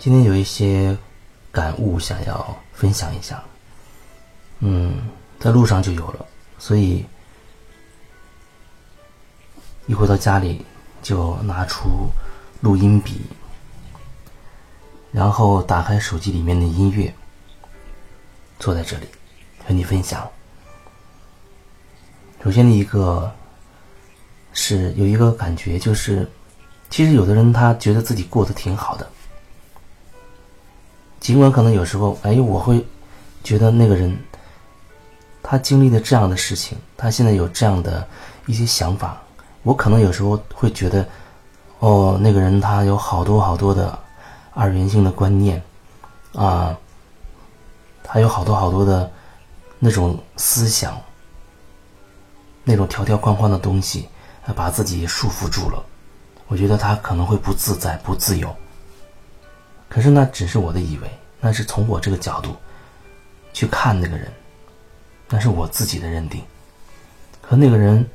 今天有一些感悟想要分享一下，嗯，在路上就有了，所以一回到家里就拿出录音笔，然后打开手机里面的音乐，坐在这里和你分享。首先的一个是有一个感觉，就是其实有的人他觉得自己过得挺好的。尽管可能有时候，哎，我会觉得那个人，他经历了这样的事情，他现在有这样的一些想法，我可能有时候会觉得，哦，那个人他有好多好多的二元性的观念，啊，他有好多好多的那种思想，那种条条框框的东西，把自己束缚住了，我觉得他可能会不自在、不自由。可是那只是我的以为，那是从我这个角度去看那个人，那是我自己的认定，和那个人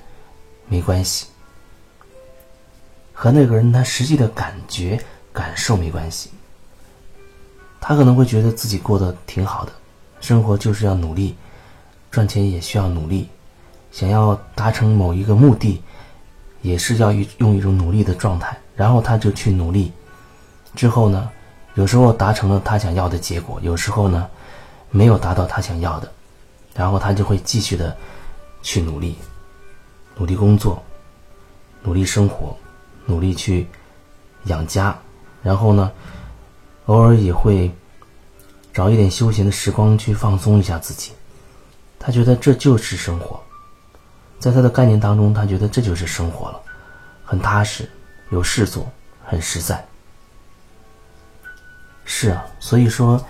没关系，和那个人他实际的感觉感受没关系。他可能会觉得自己过得挺好的，生活就是要努力，赚钱也需要努力，想要达成某一个目的，也是要用一种努力的状态，然后他就去努力，之后呢？有时候达成了他想要的结果，有时候呢，没有达到他想要的，然后他就会继续的去努力，努力工作，努力生活，努力去养家，然后呢，偶尔也会找一点休闲的时光去放松一下自己。他觉得这就是生活，在他的概念当中，他觉得这就是生活了，很踏实，有事做，很实在。是啊，所以说，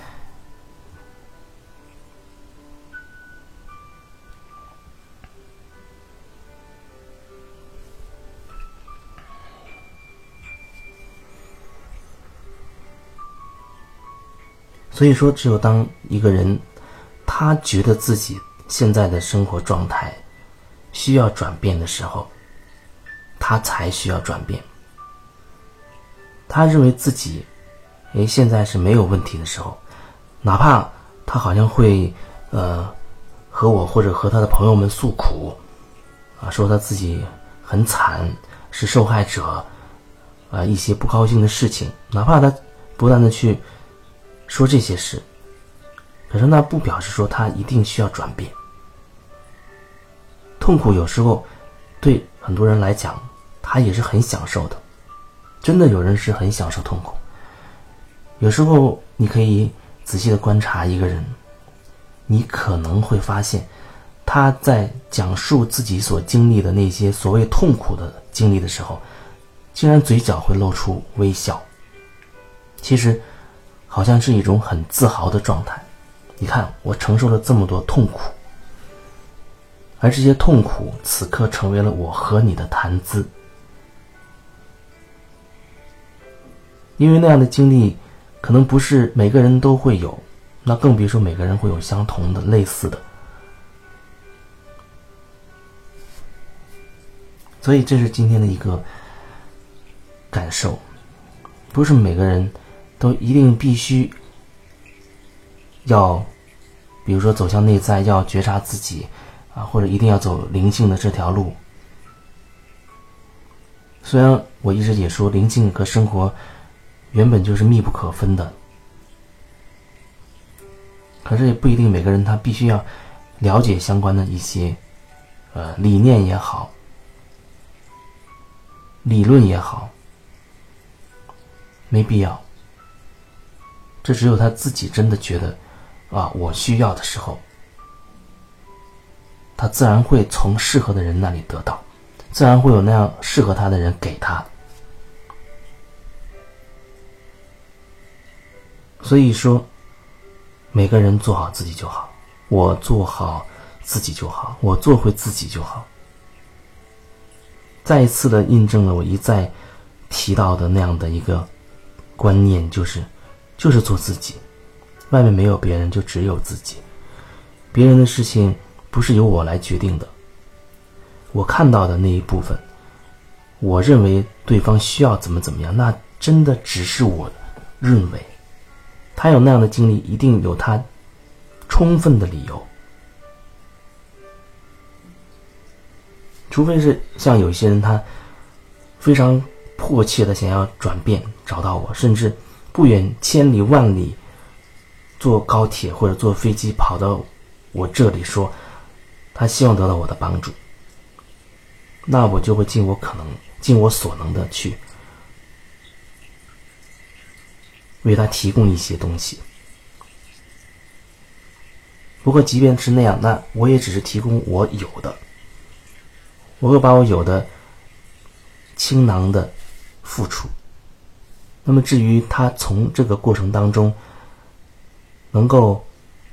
所以说，只有当一个人他觉得自己现在的生活状态需要转变的时候，他才需要转变。他认为自己。哎，现在是没有问题的时候，哪怕他好像会，呃，和我或者和他的朋友们诉苦，啊，说他自己很惨，是受害者，啊，一些不高兴的事情，哪怕他不断的去说这些事，可是那不表示说他一定需要转变。痛苦有时候对很多人来讲，他也是很享受的，真的有人是很享受痛苦。有时候，你可以仔细的观察一个人，你可能会发现，他在讲述自己所经历的那些所谓痛苦的经历的时候，竟然嘴角会露出微笑。其实，好像是一种很自豪的状态。你看，我承受了这么多痛苦，而这些痛苦此刻成为了我和你的谈资，因为那样的经历。可能不是每个人都会有，那更别说每个人会有相同的、类似的。所以这是今天的一个感受，不是每个人都一定必须要，比如说走向内在，要觉察自己啊，或者一定要走灵性的这条路。虽然我一直也说灵性和生活。原本就是密不可分的，可是也不一定每个人他必须要了解相关的一些呃理念也好，理论也好，没必要。这只有他自己真的觉得啊，我需要的时候，他自然会从适合的人那里得到，自然会有那样适合他的人给他。所以说，每个人做好自己就好，我做好自己就好，我做回自己就好。再一次的印证了我一再提到的那样的一个观念，就是，就是做自己，外面没有别人，就只有自己。别人的事情不是由我来决定的。我看到的那一部分，我认为对方需要怎么怎么样，那真的只是我认为。他有那样的经历，一定有他充分的理由。除非是像有些人，他非常迫切的想要转变，找到我，甚至不远千里万里坐高铁或者坐飞机跑到我这里，说他希望得到我的帮助，那我就会尽我可能、尽我所能的去为他提供一些东西。不过，即便是那样，那我也只是提供我有的。我会把我有的倾囊的付出。那么至于他从这个过程当中能够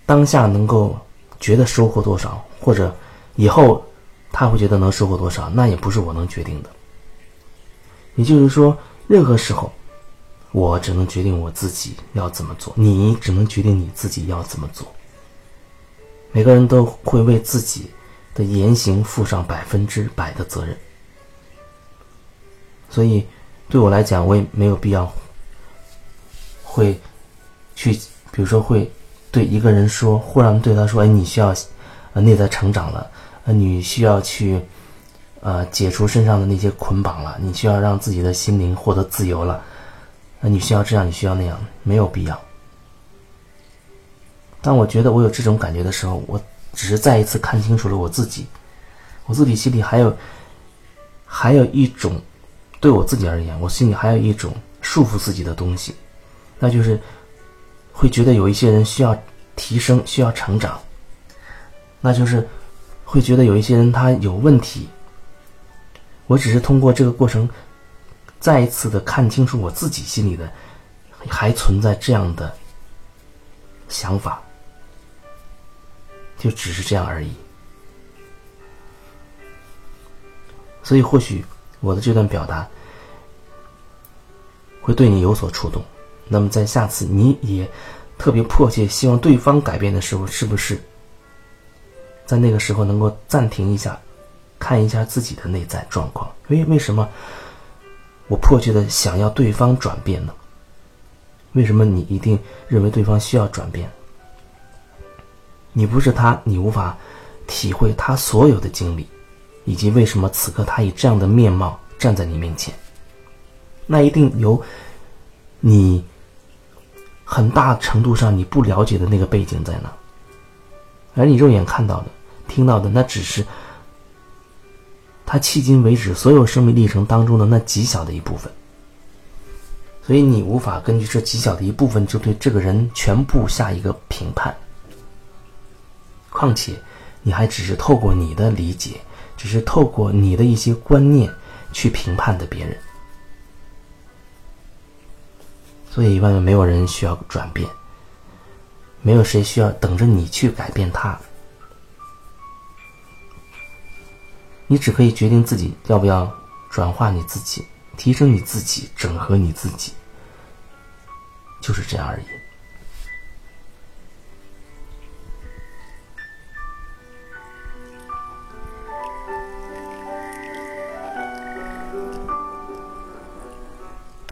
当下能够觉得收获多少，或者以后他会觉得能收获多少，那也不是我能决定的。也就是说，任何时候我只能决定我自己要怎么做，你只能决定你自己要怎么做。每个人都会为自己。的言行负上百分之百的责任，所以对我来讲，我也没有必要会去，比如说会对一个人说，忽然对他说：“哎，你需要呃内在成长了，呃，你需要去呃解除身上的那些捆绑了，你需要让自己的心灵获得自由了，那你需要这样，你需要那样，没有必要。”当我觉得我有这种感觉的时候，我。只是再一次看清楚了我自己，我自己心里还有，还有一种，对我自己而言，我心里还有一种束缚自己的东西，那就是会觉得有一些人需要提升，需要成长，那就是会觉得有一些人他有问题。我只是通过这个过程，再一次的看清楚我自己心里的还存在这样的想法。就只是这样而已，所以或许我的这段表达会对你有所触动。那么在下次你也特别迫切希望对方改变的时候，是不是在那个时候能够暂停一下，看一下自己的内在状况？为为什么我迫切的想要对方转变呢？为什么你一定认为对方需要转变？你不是他，你无法体会他所有的经历，以及为什么此刻他以这样的面貌站在你面前。那一定有你很大程度上你不了解的那个背景在哪，而你肉眼看到的、听到的，那只是他迄今为止所有生命历程当中的那极小的一部分。所以你无法根据这极小的一部分就对这个人全部下一个评判。况且，你还只是透过你的理解，只是透过你的一些观念去评判的别人，所以外面没有人需要转变，没有谁需要等着你去改变他，你只可以决定自己要不要转化你自己，提升你自己，整合你自己，就是这样而已。